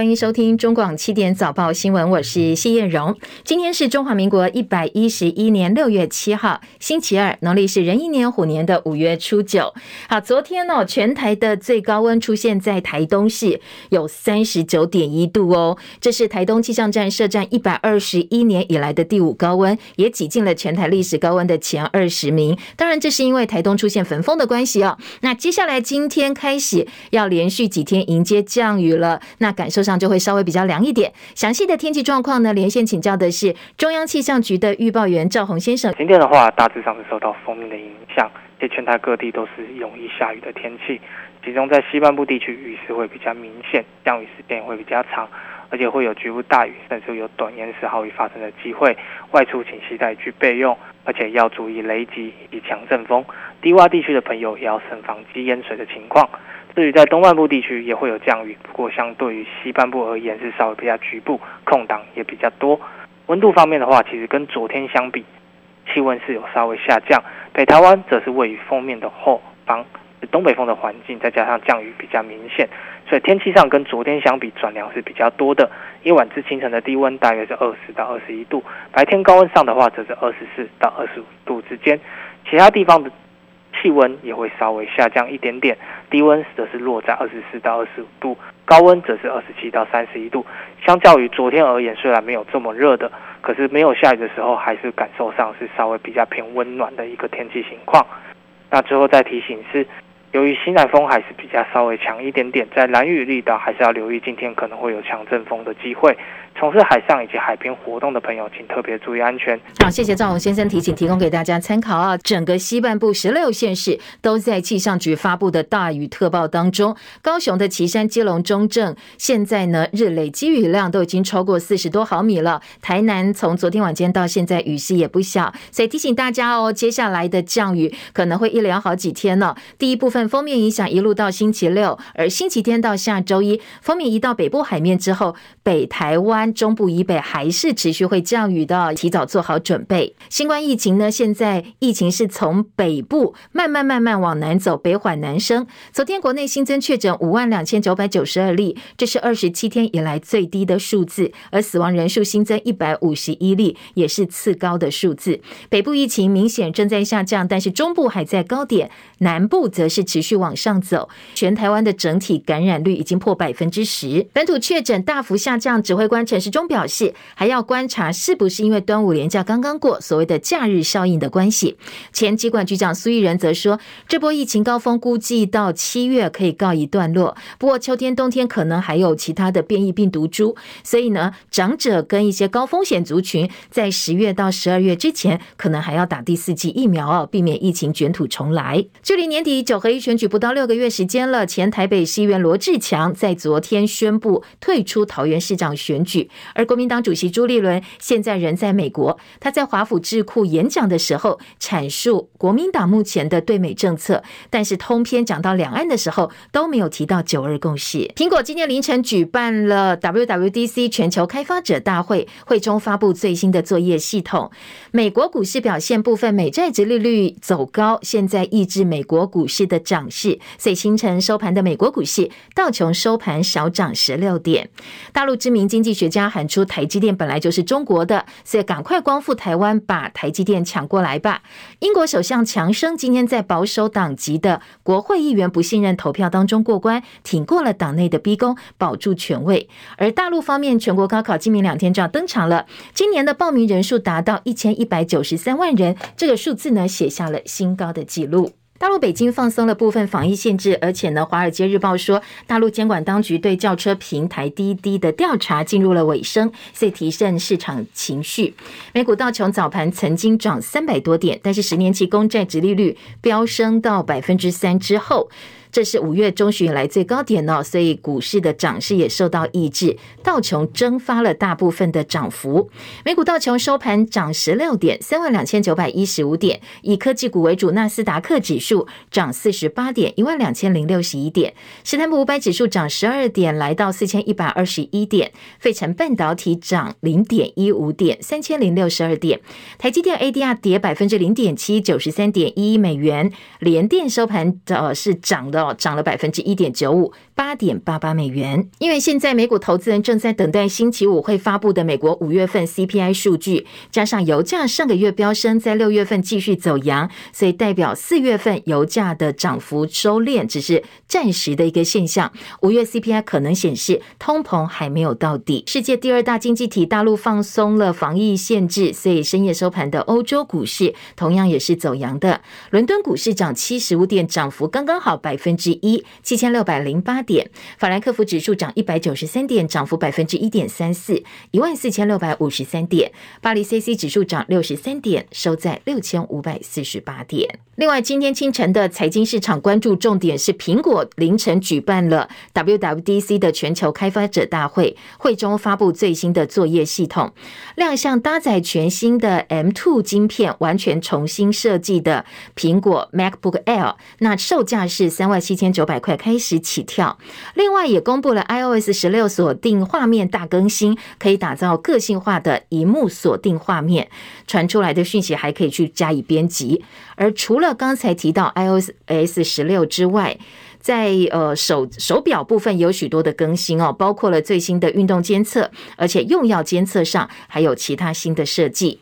欢迎收听中广七点早报新闻，我是谢燕荣。今天是中华民国一百一十一年六月七号，星期二，农历是壬寅年虎年的五月初九。好，昨天、哦，全台的最高温出现在台东市，有三十九点一度哦，这是台东气象站设站一百二十一年以来的第五高温，也挤进了全台历史高温的前二十名。当然，这是因为台东出现焚风的关系哦。那接下来今天开始要连续几天迎接降雨了，那感受。上就会稍微比较凉一点。详细的天气状况呢？连线请教的是中央气象局的预报员赵宏先生。今天的话，大致上是受到锋面的影响，且全台各地都是容易下雨的天气。其中在西半部地区雨势会比较明显，降雨时间会比较长，而且会有局部大雨，甚至有短延时豪雨发生的机会。外出请携带具备用，而且要注意雷击以及强阵风。低洼地区的朋友也要慎防积淹水的情况。至于在东半部地区也会有降雨，不过相对于西半部而言是稍微比较局部，空档也比较多。温度方面的话，其实跟昨天相比，气温是有稍微下降。北台湾则是位于封面的后方，东北风的环境，再加上降雨比较明显，所以天气上跟昨天相比转凉是比较多的。夜晚至清晨的低温大约是二十到二十一度，白天高温上的话则是二十四到二十五度之间。其他地方的气温也会稍微下降一点点，低温则是落在二十四到二十五度，高温则是二十七到三十一度。相较于昨天而言，虽然没有这么热的，可是没有下雨的时候，还是感受上是稍微比较偏温暖的一个天气情况。那最后再提醒是，由于西南风还是比较稍微强一点点，在兰屿绿岛还是要留意今天可能会有强阵风的机会。从事海上以及海边活动的朋友，请特别注意安全。好，谢谢赵宏先生提醒，提供给大家参考啊。整个西半部十六县市都在气象局发布的大雨特报当中。高雄的旗山、基隆、中正，现在呢日累积雨量都已经超过四十多毫米了。台南从昨天晚间到现在雨势也不小，所以提醒大家哦，接下来的降雨可能会一连好几天呢。第一部分锋面影响一路到星期六，而星期天到下周一，锋面移到北部海面之后，北台湾。中部以北还是持续会降雨的，提早做好准备。新冠疫情呢，现在疫情是从北部慢慢慢慢往南走，北缓南升。昨天国内新增确诊五万两千九百九十二例，这是二十七天以来最低的数字，而死亡人数新增一百五十一例，也是次高的数字。北部疫情明显正在下降，但是中部还在高点，南部则是持续往上走。全台湾的整体感染率已经破百分之十，本土确诊大幅下降。指挥官陈时中表示，还要观察是不是因为端午连假刚刚过，所谓的假日效应的关系。前疾管局长苏奕仁则说，这波疫情高峰估计到七月可以告一段落，不过秋天、冬天可能还有其他的变异病毒株，所以呢，长者跟一些高风险族群在十月到十二月之前，可能还要打第四剂疫苗哦，避免疫情卷土重来。距离年底九合一选举不到六个月时间了，前台北市议员罗志强在昨天宣布退出桃园市长选举。而国民党主席朱立伦现在人在美国，他在华府智库演讲的时候阐述国民党目前的对美政策，但是通篇讲到两岸的时候都没有提到九二共识。苹果今天凌晨举办了 WWDC 全球开发者大会，会中发布最新的作业系统。美国股市表现部分，美债殖利率走高，现在抑制美国股市的涨势。所以清晨收盘的美国股市，道琼收盘小涨十六点。大陆知名经济学家。喊出台积电本来就是中国的，所以赶快光复台湾，把台积电抢过来吧。英国首相强生今天在保守党籍的国会议员不信任投票当中过关，挺过了党内的逼宫，保住权位。而大陆方面，全国高考今明两天就要登场了，今年的报名人数达到一千一百九十三万人，这个数字呢写下了新高的纪录。大陆北京放松了部分防疫限制，而且呢，《华尔街日报》说，大陆监管当局对轿车平台滴滴的调查进入了尾声，所以提振市场情绪。美股道琼早盘曾经涨三百多点，但是十年期公债殖利率飙升到百分之三之后。这是五月中旬以来最高点哦，所以股市的涨势也受到抑制，道琼蒸发了大部分的涨幅。美股道琼收盘涨十六点，三万两千九百一十五点，以科技股为主，纳斯达克指数涨四十八点，一万两千零六十一点，史坦普五百指数涨十二点，来到四千一百二十一点，费城半导体涨零点一五点，三千零六十二点，台积电 ADR 跌百分之零点七，九十三点一美元，联电收盘呃是涨的涨了百分之一点九五，八点八八美元。因为现在美股投资人正在等待星期五会发布的美国五月份 CPI 数据，加上油价上个月飙升，在六月份继续走扬，所以代表四月份油价的涨幅收敛，只是暂时的一个现象。五月 CPI 可能显示通膨还没有到底。世界第二大经济体大陆放松了防疫限制，所以深夜收盘的欧洲股市同样也是走扬的。伦敦股市涨七十五点，涨幅刚刚好百分之一，七千六百零八点。法兰克福指数涨一百九十三点，涨幅百分之一点三四，一万四千六百五十三点。巴黎 C C 指数涨六十三点，收在六千五百四十八点。另外，今天清晨的财经市场关注重点是苹果凌晨举办了 WWDC 的全球开发者大会，会中发布最新的作业系统，亮相搭载全新的 M2 晶片，完全重新设计的苹果 MacBook Air，那售价是三万七千九百块开始起跳。另外，也公布了 iOS 十六锁定画面大更新，可以打造个性化的萤幕锁定画面。传出来的讯息还可以去加以编辑。而除了刚才提到 iOS 十六之外，在呃手手表部分有许多的更新哦，包括了最新的运动监测，而且用药监测上还有其他新的设计。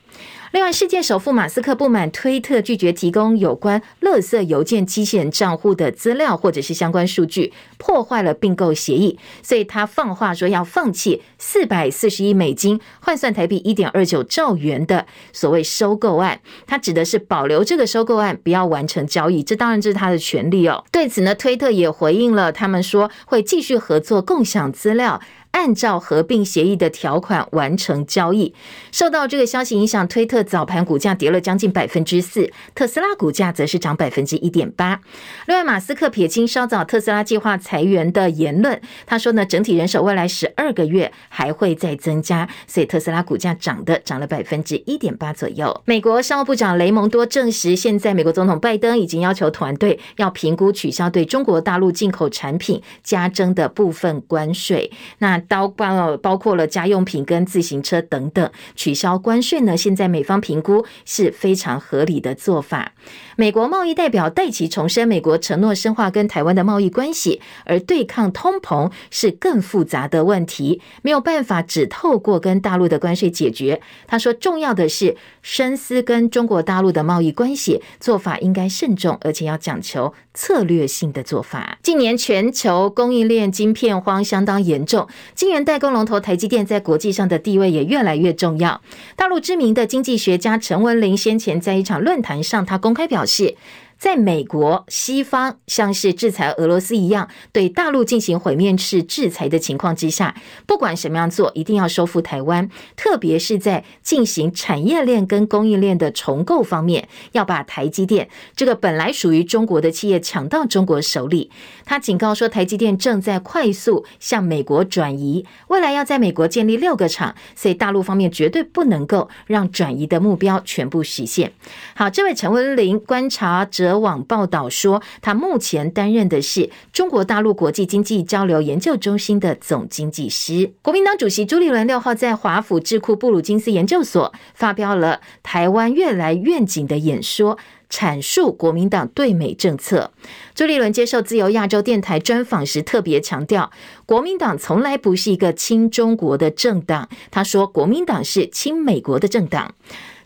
另外，世界首富马斯克不满推特拒绝提供有关垃圾邮件机器人账户的资料或者是相关数据，破坏了并购协议，所以他放话说要放弃四百四十亿美金（换算台币一点二九兆元）的所谓收购案。他指的是保留这个收购案，不要完成交易。这当然这是他的权利哦。对此呢，推特也回应了，他们说会继续合作，共享资料。按照合并协议的条款完成交易。受到这个消息影响，推特早盘股价跌了将近百分之四，特斯拉股价则是涨百分之一点八。另外，马斯克撇清稍早特斯拉计划裁员的言论，他说呢，整体人手未来十二个月还会再增加，所以特斯拉股价涨的涨了百分之一点八左右。美国商务部长雷蒙多证实，现在美国总统拜登已经要求团队要评估取消对中国大陆进口产品加征的部分关税。那包包包括了家用品跟自行车等等，取消关税呢？现在美方评估是非常合理的做法。美国贸易代表戴琪重申，美国承诺深化跟台湾的贸易关系，而对抗通膨是更复杂的问题，没有办法只透过跟大陆的关税解决。他说，重要的是深思跟中国大陆的贸易关系做法应该慎重，而且要讲求策略性的做法。近年全球供应链晶片荒相当严重。晶圆代工龙头台积电在国际上的地位也越来越重要。大陆知名的经济学家陈文玲先前在一场论坛上，他公开表，是。在美国、西方像是制裁俄罗斯一样，对大陆进行毁灭式制裁的情况之下，不管什么样做，一定要收复台湾。特别是在进行产业链跟供应链的重构方面，要把台积电这个本来属于中国的企业抢到中国手里。他警告说，台积电正在快速向美国转移，未来要在美国建立六个厂，所以大陆方面绝对不能够让转移的目标全部实现。好，这位陈文玲观察者。德网报道说，他目前担任的是中国大陆国际经济交流研究中心的总经济师。国民党主席朱立伦六号在华府智库布鲁金斯研究所发表了“台湾越来愿景”的演说，阐述国民党对美政策。朱立伦接受自由亚洲电台专访时特别强调，国民党从来不是一个亲中国的政党。他说，国民党是亲美国的政党。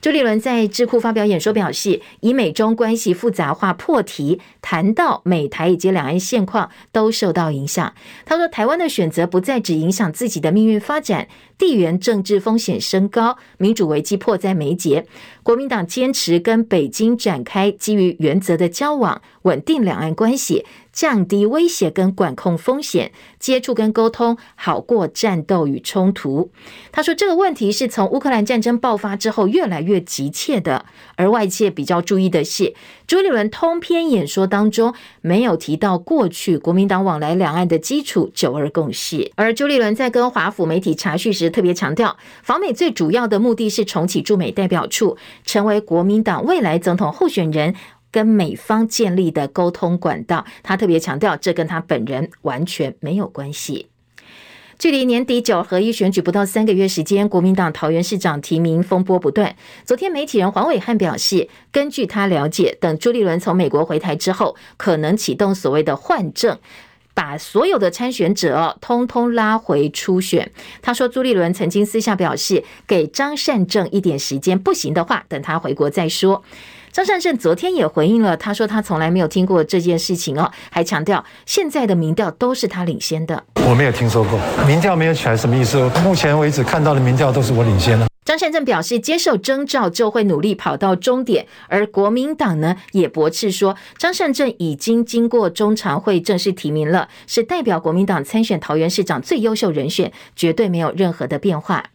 朱立伦在智库发表演说，表示以美中关系复杂化破题，谈到美台以及两岸现况都受到影响。他说，台湾的选择不再只影响自己的命运发展，地缘政治风险升高，民主危机迫在眉睫。国民党坚持跟北京展开基于原则的交往，稳定两岸关系。降低威胁跟管控风险，接触跟沟通好过战斗与冲突。他说，这个问题是从乌克兰战争爆发之后越来越急切的。而外界比较注意的是，朱立伦通篇演说当中没有提到过去国民党往来两岸的基础九二共识。而朱立伦在跟华府媒体查叙时特别强调，访美最主要的目的是重启驻美代表处，成为国民党未来总统候选人。跟美方建立的沟通管道，他特别强调，这跟他本人完全没有关系。距离年底九合一选举不到三个月时间，国民党桃园市长提名风波不断。昨天，媒体人黄伟汉表示，根据他了解，等朱立伦从美国回台之后，可能启动所谓的换证。把所有的参选者，通通拉回初选。他说，朱立伦曾经私下表示，给张善政一点时间，不行的话，等他回国再说。张善政昨天也回应了，他说他从来没有听过这件事情哦，还强调现在的民调都是他领先的。我没有听说过民调没有起来，什么意思？目前为止看到的民调都是我领先的。张善政表示，接受征召就会努力跑到终点，而国民党呢也驳斥说，张善政已经经过中常会正式提名了，是代表国民党参选桃园市长最优秀人选，绝对没有任何的变化。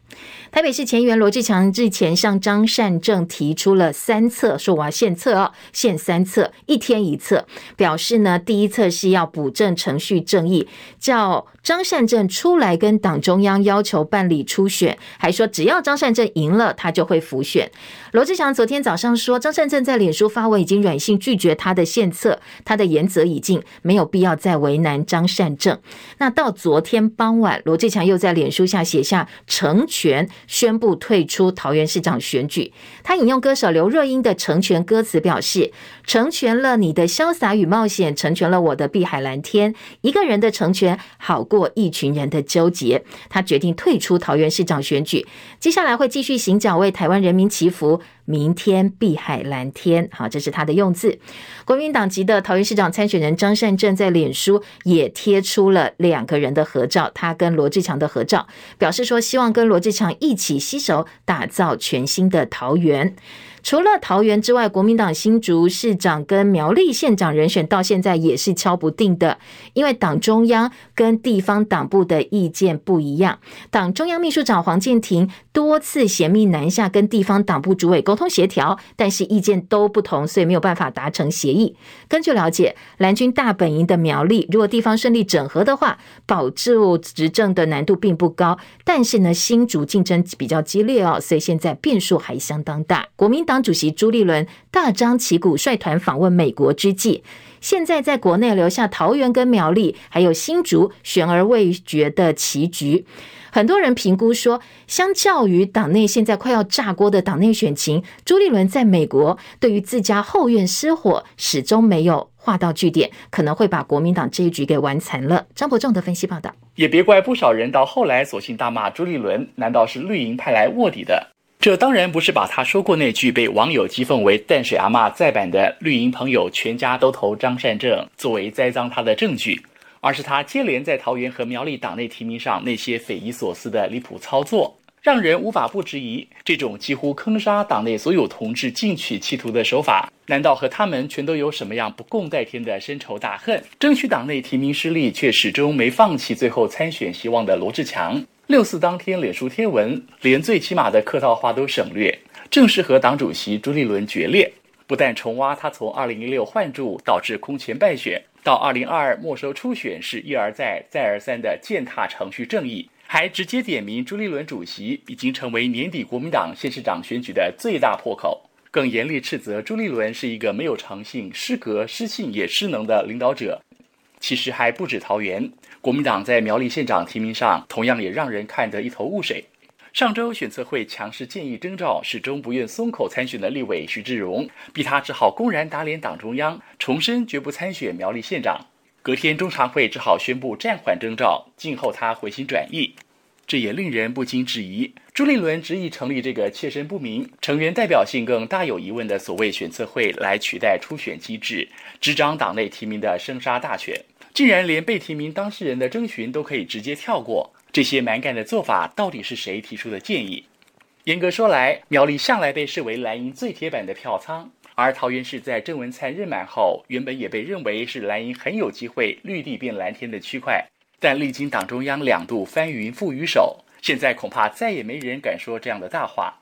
台北市前议员罗志强日前向张善政提出了三策，说我要献策哦，献三策，一天一策，表示呢，第一策是要补正程序正义，叫张善政出来跟党中央要求办理初选，还说只要张善政赢了，他就会复选。罗志强昨天早上说，张善政在脸书发文已经软性拒绝他的献策，他的言则已尽，没有必要再为难张善政。那到昨天傍晚，罗志强又在脸书下写下成全。宣布退出桃园市长选举。他引用歌手刘若英的《成全》歌词表示：“成全了你的潇洒与冒险，成全了我的碧海蓝天。一个人的成全好过过一群人的纠结。”他决定退出桃园市长选举，接下来会继续行脚为台湾人民祈福。明天碧海蓝天，好，这是他的用字。国民党籍的桃园市长参选人张善政在脸书也贴出了两个人的合照，他跟罗志强的合照，表示说希望跟罗志强一起携手打造全新的桃园。除了桃园之外，国民党新竹市长跟苗栗县长人选到现在也是敲不定的，因为党中央跟地方党部的意见不一样。党中央秘书长黄建庭多次衔密南下跟地方党部主委沟通协调，但是意见都不同，所以没有办法达成协议。根据了解，蓝军大本营的苗栗，如果地方顺利整合的话，保住执政的难度并不高。但是呢，新竹竞争比较激烈哦，所以现在变数还相当大。国民党。主席朱立伦大张旗鼓率团访问美国之际，现在在国内留下桃园跟苗栗，还有新竹悬而未决的棋局。很多人评估说，相较于党内现在快要炸锅的党内选情，朱立伦在美国对于自家后院失火始终没有画到句点，可能会把国民党这一局给玩残了。张伯仲的分析报道，也别怪不少人到后来索性大骂朱立伦，难道是绿营派来卧底的？这当然不是把他说过那句被网友讥讽为“淡水阿嬷”再版的绿营朋友全家都投张善政作为栽赃他的证据，而是他接连在桃园和苗栗党内提名上那些匪夷所思的离谱操作，让人无法不质疑这种几乎坑杀党内所有同志进取企图的手法，难道和他们全都有什么样不共戴天的深仇大恨？争取党内提名失利却始终没放弃最后参选希望的罗志强。六四当天，脸书贴文连最起码的客套话都省略，正是和党主席朱立伦决裂。不但重挖他从二零一六换柱导致空前败选，到二零二二没收初选是一而再再而三的践踏程序正义，还直接点名朱立伦主席已经成为年底国民党县市长选举的最大破口，更严厉斥责朱立伦是一个没有诚信、失格、失信也失能的领导者。其实还不止桃园，国民党在苗栗县长提名上同样也让人看得一头雾水。上周选策会强势建议征召，始终不愿松口参选的立委徐志荣，逼他只好公然打脸党中央，重申绝不参选苗栗县长。隔天中常会只好宣布暂缓征召，静候他回心转意。这也令人不禁质疑：朱立伦执意成立这个切身不明、成员代表性更大有疑问的所谓选策会，来取代初选机制，执掌党内提名的生杀大权，竟然连被提名当事人的征询都可以直接跳过。这些蛮干的做法，到底是谁提出的建议？严格说来，苗栗向来被视为蓝营最铁板的票仓，而桃园市在郑文灿任满后，原本也被认为是蓝营很有机会绿地变蓝天的区块。但历经党中央两度翻云覆雨手，现在恐怕再也没人敢说这样的大话。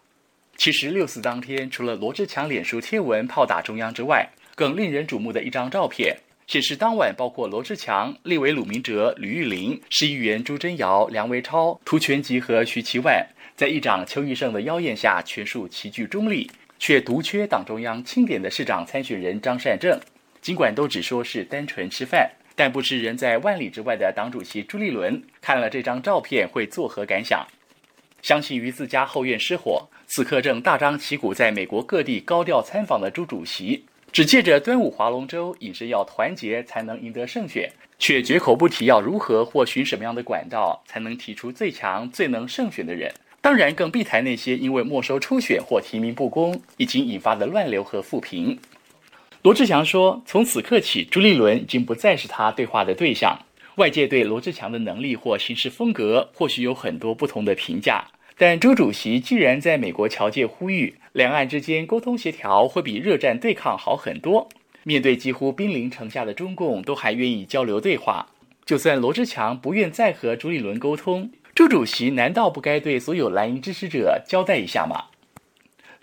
其实六四当天，除了罗志强脸书贴文炮打中央之外，更令人瞩目的一张照片，显示当晚包括罗志强、立委鲁明哲、吕玉玲、市议员朱贞尧、梁维超、涂全吉和徐其万，在议长邱玉胜的邀宴下，全数齐聚中立，却独缺党中央钦点的市长参选人张善政。尽管都只说是单纯吃饭。但不知人在万里之外的党主席朱立伦看了这张照片会作何感想？相信于自家后院失火，此刻正大张旗鼓在美国各地高调参访的朱主席，只借着端午划龙舟，引申要团结才能赢得胜选，却绝口不提要如何或寻什么样的管道才能提出最强、最能胜选的人。当然，更避谈那些因为没收初选或提名不公，已经引发的乱流和负评。罗志祥说：“从此刻起，朱立伦已经不再是他对话的对象。外界对罗志强的能力或行事风格，或许有很多不同的评价。但朱主席居然在美国侨界呼吁，两岸之间沟通协调会比热战对抗好很多。面对几乎兵临城下的中共，都还愿意交流对话。就算罗志强不愿再和朱立伦沟通。”朱主席难道不该对所有蓝营支持者交代一下吗？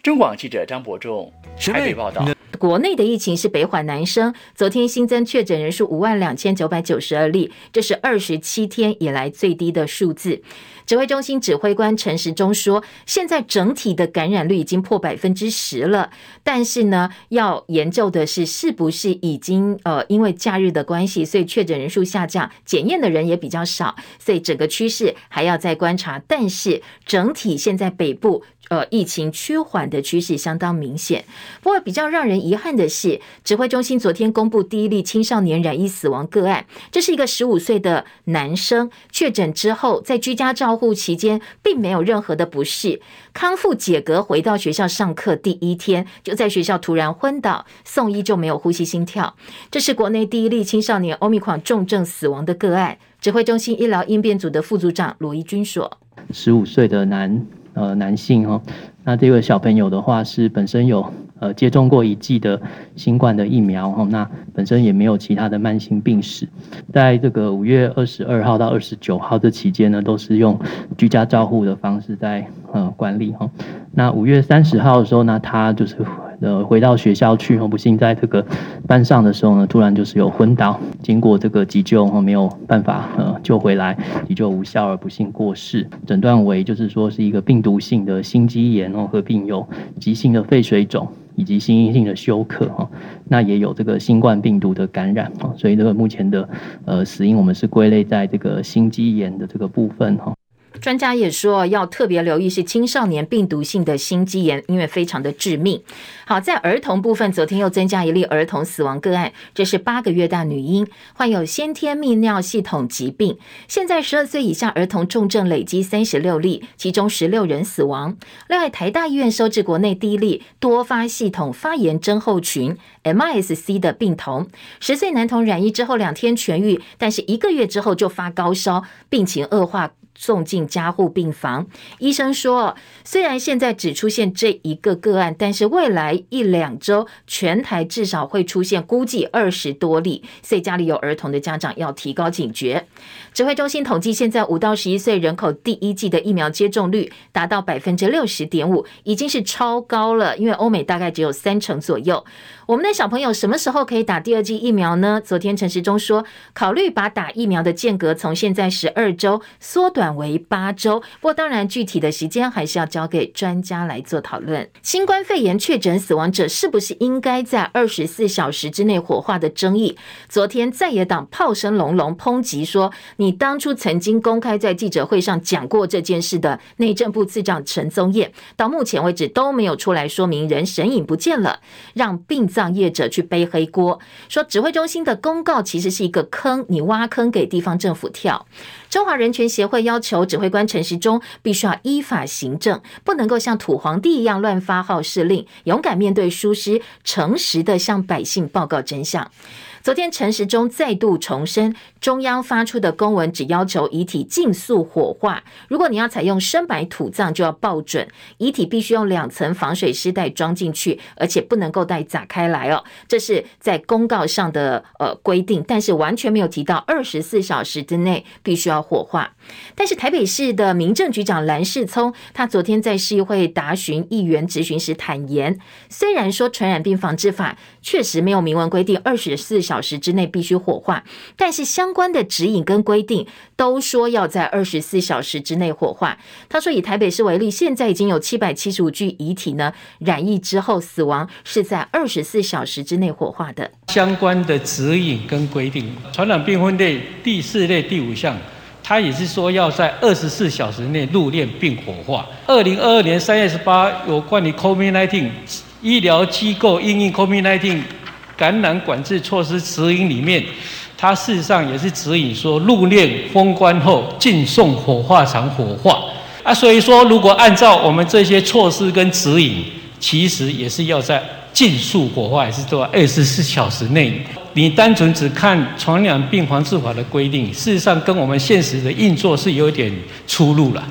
中广记者张伯仲台北报道。国内的疫情是北缓南升，昨天新增确诊人数五万两千九百九十二例，这是二十七天以来最低的数字。指挥中心指挥官陈时中说，现在整体的感染率已经破百分之十了，但是呢，要研究的是是不是已经呃因为假日的关系，所以确诊人数下降，检验的人也比较少，所以整个趋势还要再观察。但是整体现在北部。呃，疫情趋缓的趋势相当明显。不过，比较让人遗憾的是，指挥中心昨天公布第一例青少年染疫死亡个案，这是一个十五岁的男生确诊之后，在居家照护期间并没有任何的不适，康复解隔回到学校上课第一天，就在学校突然昏倒，送医就没有呼吸心跳。这是国内第一例青少年欧米狂重症死亡的个案。指挥中心医疗应变组的副组长罗一军说：“十五岁的男。”呃，男性哦，那这位小朋友的话是本身有呃接种过一剂的新冠的疫苗哦，那本身也没有其他的慢性病史，在这个五月二十二号到二十九号这期间呢，都是用居家照护的方式在呃管理哈。那五月三十号的时候呢，他就是。呃，回到学校去，不幸在这个班上的时候呢，突然就是有昏倒，经过这个急救，没有办法呃救回来，急救无效而不幸过世，诊断为就是说是一个病毒性的心肌炎哦，合并有急性的肺水肿以及心因性的休克哈，那也有这个新冠病毒的感染哦，所以这个目前的呃死因我们是归类在这个心肌炎的这个部分哈。专家也说，要特别留意是青少年病毒性的心肌炎，因为非常的致命。好，在儿童部分，昨天又增加一例儿童死亡个案，这是八个月大女婴，患有先天泌尿系统疾病。现在十二岁以下儿童重症累积三十六例，其中十六人死亡。另外，台大医院收治国内第一例多发系统发炎症候群 （MIS-C） 的病童，十岁男童染疫之后两天痊愈，但是一个月之后就发高烧，病情恶化。送进加护病房，医生说，虽然现在只出现这一个个案，但是未来一两周全台至少会出现估计二十多例，所以家里有儿童的家长要提高警觉。指挥中心统计，现在五到十一岁人口第一季的疫苗接种率达到百分之六十点五，已经是超高了，因为欧美大概只有三成左右。我们的小朋友什么时候可以打第二剂疫苗呢？昨天陈时中说，考虑把打疫苗的间隔从现在十二周缩短为八周。不过当然，具体的时间还是要交给专家来做讨论。新冠肺炎确诊死亡者是不是应该在二十四小时之内火化的争议，昨天在野党炮声隆隆抨击说，你当初曾经公开在记者会上讲过这件事的内政部次长陈宗彦，到目前为止都没有出来说明人神隐不见了，让殡葬。业者去背黑锅，说指挥中心的公告其实是一个坑，你挖坑给地方政府跳。中华人权协会要求指挥官陈时中必须要依法行政，不能够像土皇帝一样乱发号施令，勇敢面对疏失，诚实的向百姓报告真相。昨天，陈时中再度重申，中央发出的公文只要求遗体尽速火化。如果你要采用深白土葬，就要报准，遗体必须用两层防水尸袋装进去，而且不能够再打开来哦。这是在公告上的呃规定，但是完全没有提到二十四小时之内必须要火化。但是台北市的民政局长蓝世聪，他昨天在市议会答询议员质询时坦言，虽然说传染病防治法确实没有明文规定二十四小小时之内必须火化，但是相关的指引跟规定都说要在二十四小时之内火化。他说，以台北市为例，现在已经有七百七十五具遗体呢，染疫之后死亡是在二十四小时之内火化的。相关的指引跟规定，传染病分类第四类第五项，他也是说要在二十四小时内入殓并火化。二零二二年三月十八有关于 COVID-19 医疗机构因应 COVID-19 感染管制措施指引里面，它事实上也是指引说，入殓封棺后尽送火化场火化啊。所以说，如果按照我们这些措施跟指引，其实也是要在尽速火化，也是都要二十四小时内。你单纯只看传染病防治法的规定，事实上跟我们现实的运作是有点出入了。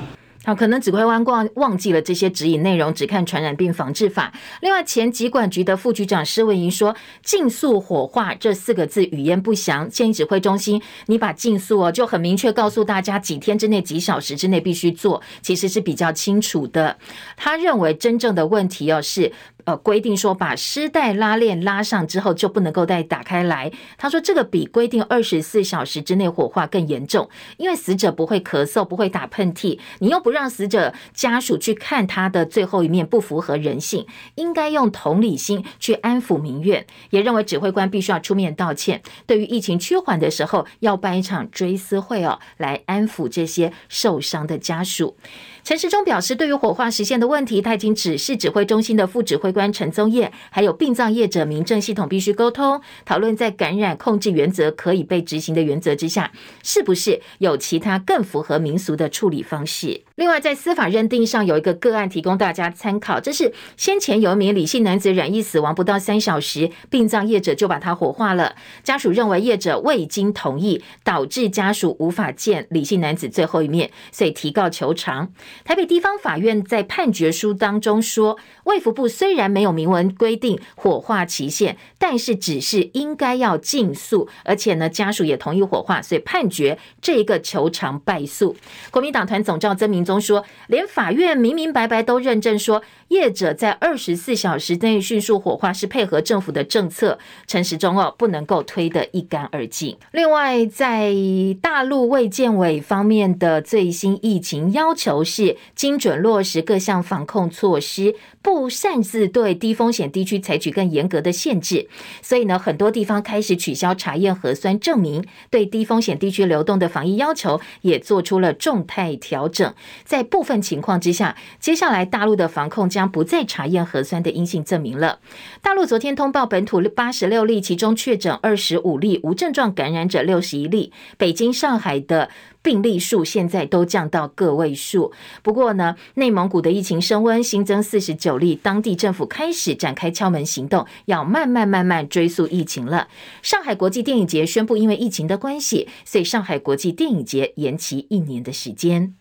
好，可能指挥官忘忘记了这些指引内容，只看传染病防治法。另外，前疾管局的副局长施文莹说：“尽速火化这四个字语焉不详，建议指挥中心你把尽速哦就很明确告诉大家，几天之内、几小时之内必须做，其实是比较清楚的。”他认为真正的问题哦是。呃，规定说把尸袋拉链拉上之后就不能够再打开来。他说这个比规定二十四小时之内火化更严重，因为死者不会咳嗽，不会打喷嚏，你又不让死者家属去看他的最后一面，不符合人性。应该用同理心去安抚民怨，也认为指挥官必须要出面道歉。对于疫情趋缓的时候，要办一场追思会哦，来安抚这些受伤的家属。陈时中表示，对于火化时限的问题，他已经指示指挥中心的副指挥官陈宗业，还有殡葬业者民政系统必须沟通讨论，在感染控制原则可以被执行的原则之下，是不是有其他更符合民俗的处理方式？另外，在司法认定上有一个个案提供大家参考，这是先前有一名李姓男子染疫死亡不到三小时，殡葬业者就把他火化了，家属认为业者未经同意，导致家属无法见李姓男子最后一面，所以提告求偿。台北地方法院在判决书当中说，卫福部虽然没有明文规定火化期限，但是只是应该要尽速，而且呢，家属也同意火化，所以判决这一个求偿败诉。国民党团总召曾铭宗说，连法院明明白白都认证说，业者在二十四小时内迅速火化是配合政府的政策，陈时中哦不能够推得一干二净。另外，在大陆卫健委方面的最新疫情要求是。精准落实各项防控措施，不擅自对低风险地区采取更严格的限制。所以呢，很多地方开始取消查验核酸证明，对低风险地区流动的防疫要求也做出了重态调整。在部分情况之下，接下来大陆的防控将不再查验核酸的阴性证明了。大陆昨天通报本土八十六例，其中确诊二十五例，无症状感染者六十一例。北京、上海的。病例数现在都降到个位数，不过呢，内蒙古的疫情升温，新增四十九例，当地政府开始展开敲门行动，要慢慢慢慢追溯疫情了。上海国际电影节宣布，因为疫情的关系，所以上海国际电影节延期一年的时间。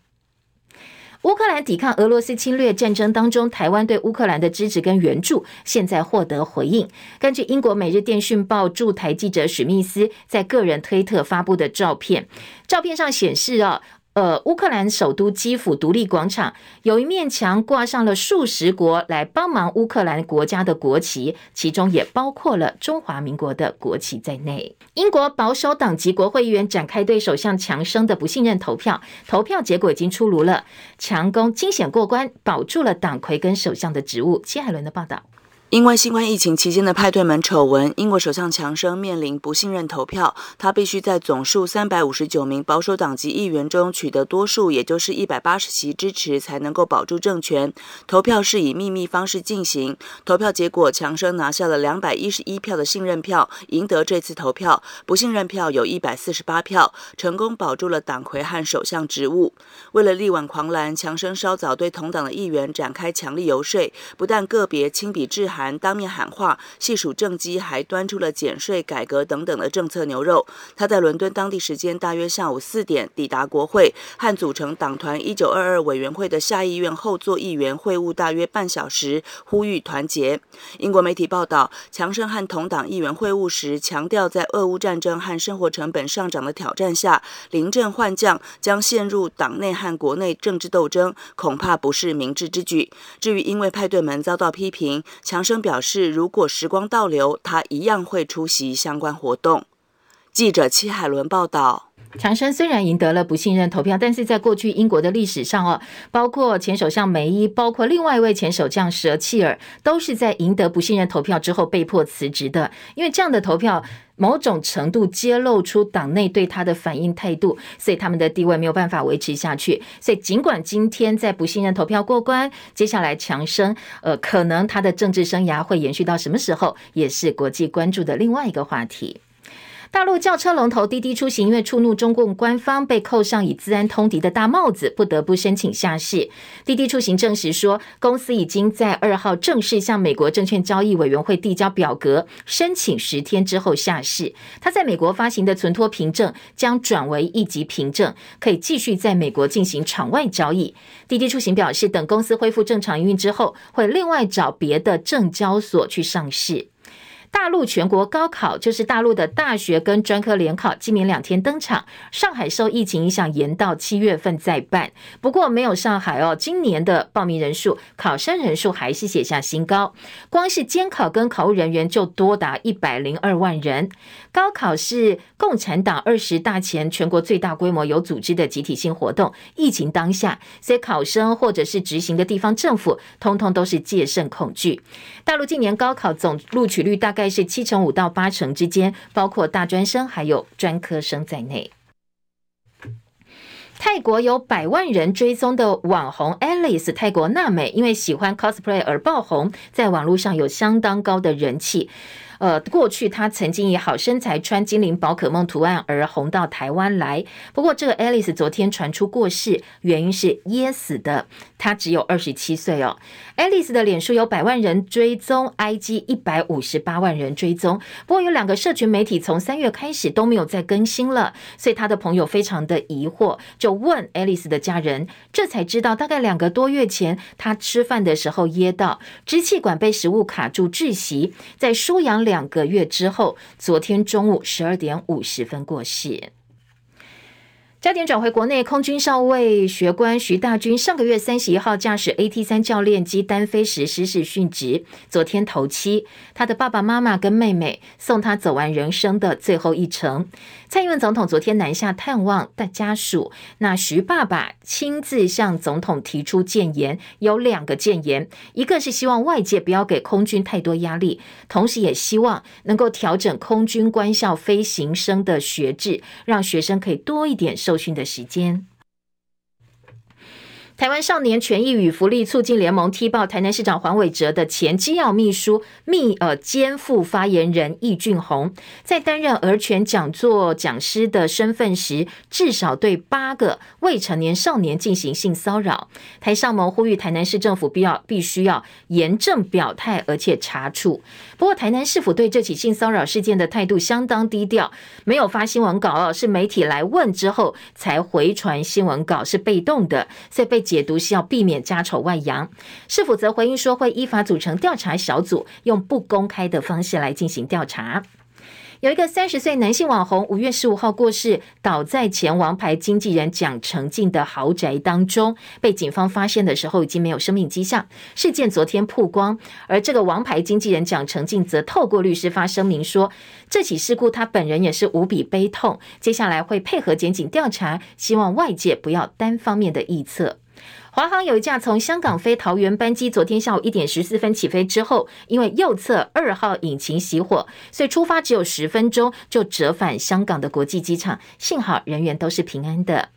乌克兰抵抗俄罗斯侵略战争当中，台湾对乌克兰的支持跟援助，现在获得回应。根据英国《每日电讯报》驻台记者史密斯在个人推特发布的照片，照片上显示啊。呃，乌克兰首都基辅独立广场有一面墙挂上了数十国来帮忙乌克兰国家的国旗，其中也包括了中华民国的国旗在内。英国保守党籍国会议员展开对首相强生的不信任投票，投票结果已经出炉了，强攻惊险过关，保住了党魁跟首相的职务。谢海伦的报道。因为新冠疫情期间的派对门丑闻，英国首相强生面临不信任投票。他必须在总数三百五十九名保守党籍议员中取得多数，也就是一百八十席支持，才能够保住政权。投票是以秘密方式进行。投票结果，强生拿下了两百一十一票的信任票，赢得这次投票。不信任票有一百四十八票，成功保住了党魁和首相职务。为了力挽狂澜，强生稍早对同党的议员展开强力游说，不但个别亲笔致函。当面喊话，细数政绩，还端出了减税、改革等等的政策牛肉。他在伦敦当地时间大约下午四点抵达国会，和组成党团一九二二委员会的下议院后座议员会晤大约半小时，呼吁团结。英国媒体报道，强生和同党议员会晤时强调，在俄乌战争和生活成本上涨的挑战下，临阵换将将陷入党内和国内政治斗争，恐怕不是明智之举。至于因为派对门遭到批评，强表示，如果时光倒流，他一样会出席相关活动。记者戚海伦报道。强生虽然赢得了不信任投票，但是在过去英国的历史上哦，包括前首相梅伊，包括另外一位前首相舍契尔，都是在赢得不信任投票之后被迫辞职的。因为这样的投票某种程度揭露出党内对他的反应态度，所以他们的地位没有办法维持下去。所以尽管今天在不信任投票过关，接下来强生呃，可能他的政治生涯会延续到什么时候，也是国际关注的另外一个话题。大陆轿车龙头滴滴出行，因为触怒中共官方，被扣上以资安通敌的大帽子，不得不申请下市。滴滴出行证实说，公司已经在二号正式向美国证券交易委员会递交表格，申请十天之后下市。他在美国发行的存托凭证将转为一级凭证，可以继续在美国进行场外交易。滴滴出行表示，等公司恢复正常营运之后，会另外找别的证交所去上市。大陆全国高考就是大陆的大学跟专科联考，今明两天登场。上海受疫情影响，延到七月份再办。不过没有上海哦，今年的报名人数、考生人数还是写下新高。光是监考跟考务人员就多达一百零二万人。高考是共产党二十大前全国最大规模有组织的集体性活动。疫情当下，所以考生或者是执行的地方政府，通通都是戒慎恐惧。大陆今年高考总录取率大概。在是七成五到八成之间，包括大专生还有专科生在内。泰国有百万人追踪的网红 Alice 泰国娜美，因为喜欢 cosplay 而爆红，在网络上有相当高的人气。呃，过去她曾经以好身材、穿精灵宝可梦图案而红到台湾来。不过，这个 Alice 昨天传出过世，原因是噎死的。她只有二十七岁哦。Alice 的脸书有百万人追踪，IG 一百五十八万人追踪。不过，有两个社群媒体从三月开始都没有再更新了，所以她的朋友非常的疑惑，就问 Alice 的家人，这才知道大概两个多月前，她吃饭的时候噎到，支气管被食物卡住窒息，在输氧两个月之后，昨天中午十二点五十分过世。焦点转回国内，空军少尉学官徐大军上个月三十一号驾驶 AT 三教练机单飞时失事殉职，昨天头七，他的爸爸妈妈跟妹妹送他走完人生的最后一程。蔡英文总统昨天南下探望大家属，那徐爸爸亲自向总统提出建言，有两个建言，一个是希望外界不要给空军太多压力，同时也希望能够调整空军官校飞行生的学制，让学生可以多一点受训的时间。台湾少年权益与福利促进联盟踢爆台南市长黄伟哲的前机要秘书秘呃兼副发言人易俊宏，在担任儿权讲座讲师的身份时，至少对八个未成年少年进行性骚扰。台上盟呼吁台南市政府必要必须要严正表态，而且查处。不过，台南市府对这起性骚扰事件的态度相当低调，没有发新闻稿哦，是媒体来问之后才回传新闻稿，是被动的，所以被。解读是要避免家丑外扬，市府则回应说会依法组成调查小组，用不公开的方式来进行调查。有一个三十岁男性网红，五月十五号过世，倒在前王牌经纪人蒋成静的豪宅当中，被警方发现的时候已经没有生命迹象。事件昨天曝光，而这个王牌经纪人蒋成静则透过律师发声明说，这起事故他本人也是无比悲痛，接下来会配合检警调查，希望外界不要单方面的臆测。华航有一架从香港飞桃园班机，昨天下午一点十四分起飞之后，因为右侧二号引擎熄火，所以出发只有十分钟就折返香港的国际机场，幸好人员都是平安的。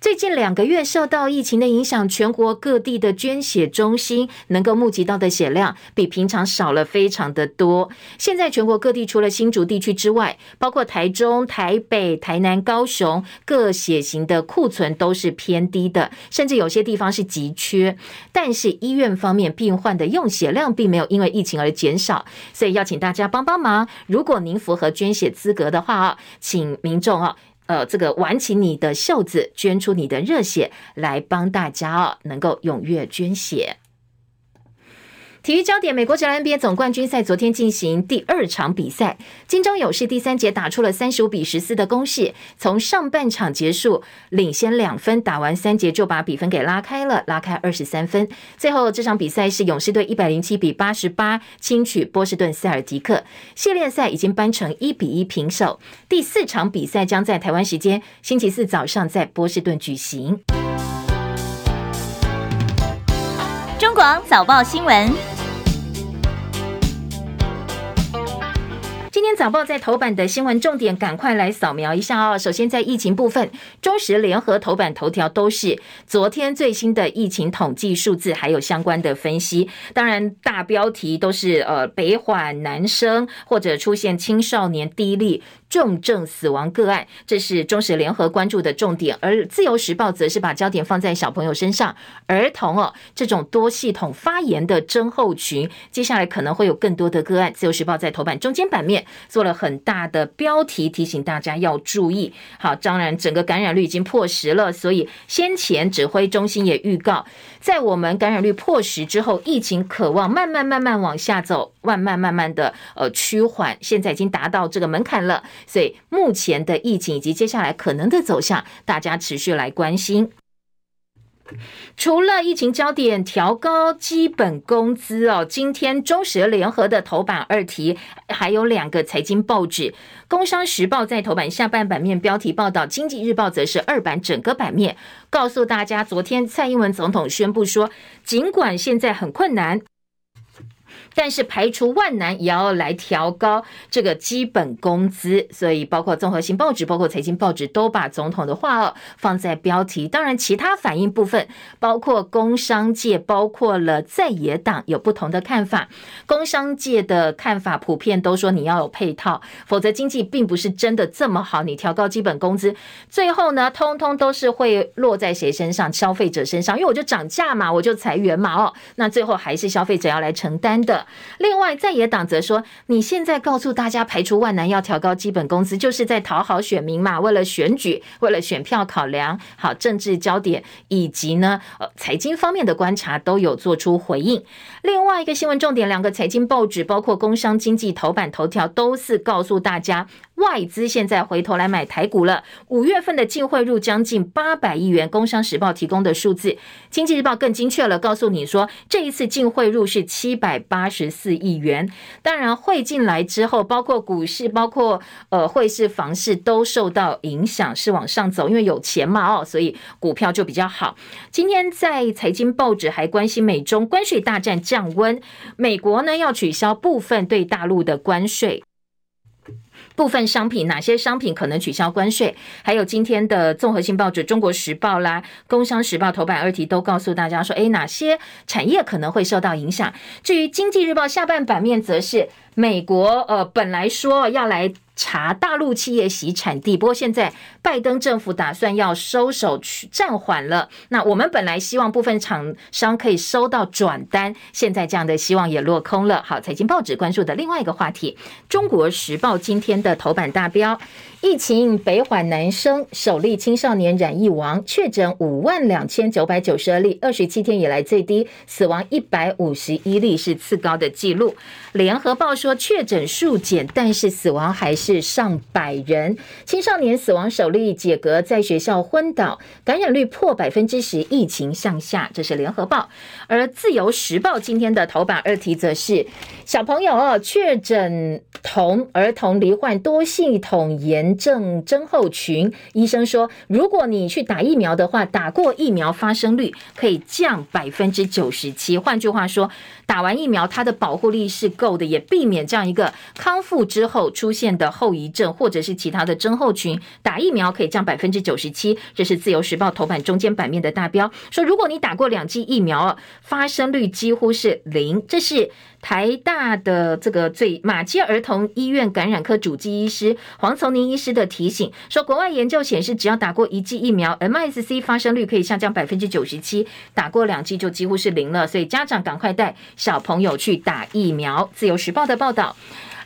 最近两个月受到疫情的影响，全国各地的捐血中心能够募集到的血量比平常少了非常的多。现在全国各地除了新竹地区之外，包括台中、台北、台南、高雄各血型的库存都是偏低的，甚至有些地方是急缺。但是医院方面病患的用血量并没有因为疫情而减少，所以要请大家帮帮忙。如果您符合捐血资格的话啊，请民众啊。呃，这个挽起你的袖子，捐出你的热血，来帮大家哦，能够踊跃捐血。体育焦点：美国职篮 NBA 总冠军赛昨天进行第二场比赛，金州勇士第三节打出了三十五比十四的攻势，从上半场结束领先两分，打完三节就把比分给拉开了，拉开二十三分。最后这场比赛是勇士队一百零七比八十八轻取波士顿塞尔迪克，系列赛已经扳成一比一平手。第四场比赛将在台湾时间星期四早上在波士顿举行。中广早报新闻。今天早报在头版的新闻重点，赶快来扫描一下哦。首先在疫情部分，中时联合头版头条都是昨天最新的疫情统计数字，还有相关的分析。当然，大标题都是呃北缓南升，或者出现青少年第一例重症死亡个案，这是中时联合关注的重点。而自由时报则是把焦点放在小朋友身上，儿童哦这种多系统发炎的症候群，接下来可能会有更多的个案。自由时报在头版中间版面。做了很大的标题，提醒大家要注意。好，当然整个感染率已经破十了，所以先前指挥中心也预告，在我们感染率破十之后，疫情可望慢慢慢慢往下走，慢慢慢慢的呃趋缓。现在已经达到这个门槛了，所以目前的疫情以及接下来可能的走向，大家持续来关心。除了疫情焦点调高基本工资哦，今天中时联合的头版二题还有两个财经报纸，工商时报在头版下半版面标题报道，经济日报则是二版整个版面告诉大家，昨天蔡英文总统宣布说，尽管现在很困难。但是排除万难也要来调高这个基本工资，所以包括综合性报纸、包括财经报纸都把总统的话放在标题。当然，其他反应部分，包括工商界、包括了在野党有不同的看法。工商界的看法普遍都说你要有配套，否则经济并不是真的这么好。你调高基本工资，最后呢，通通都是会落在谁身上？消费者身上，因为我就涨价嘛，我就裁员嘛，哦，那最后还是消费者要来承担的。另外，在野党则说，你现在告诉大家排除万难要调高基本工资，就是在讨好选民嘛，为了选举，为了选票考量，好，政治焦点以及呢，呃，财经方面的观察都有做出回应。另外一个新闻重点，两个财经报纸，包括工商经济头版头条，都是告诉大家。外资现在回头来买台股了，五月份的净汇入将近八百亿元。工商时报提供的数字，经济日报更精确了，告诉你说这一次净汇入是七百八十四亿元。当然汇进来之后，包括股市、包括呃汇市、房市都受到影响，是往上走，因为有钱嘛哦，所以股票就比较好。今天在财经报纸还关心美中关税大战降温，美国呢要取消部分对大陆的关税。部分商品，哪些商品可能取消关税？还有今天的综合性报纸《中国时报》啦，《工商时报》头版二题都告诉大家说，诶，哪些产业可能会受到影响？至于《经济日报》下半版面，则是美国，呃，本来说要来。查大陆企业洗产地，不过现在拜登政府打算要收手去暂缓了。那我们本来希望部分厂商可以收到转单，现在这样的希望也落空了。好，财经报纸关注的另外一个话题，《中国时报》今天的头版大标。疫情北缓南升，首例青少年染疫亡，确诊五万两千九百九十二例，二十七天以来最低，死亡一百五十一例是次高的记录。联合报说确诊数减，但是死亡还是上百人。青少年死亡首例解隔在学校昏倒，感染率破百分之十，疫情向下。这是联合报，而自由时报今天的头版二题则是小朋友哦确诊童儿童罹患多系统炎。症症候群，医生说，如果你去打疫苗的话，打过疫苗发生率可以降百分之九十七。换句话说，打完疫苗，它的保护力是够的，也避免这样一个康复之后出现的后遗症，或者是其他的症候群。打疫苗可以降百分之九十七，这是自由时报头版中间版面的大标，说如果你打过两剂疫苗，发生率几乎是零。这是。台大的这个最马偕儿童医院感染科主治医师黄从宁医师的提醒，说国外研究显示，只要打过一剂疫苗，MSC 发生率可以下降百分之九十七，打过两剂就几乎是零了。所以家长赶快带小朋友去打疫苗。自由时报的报道。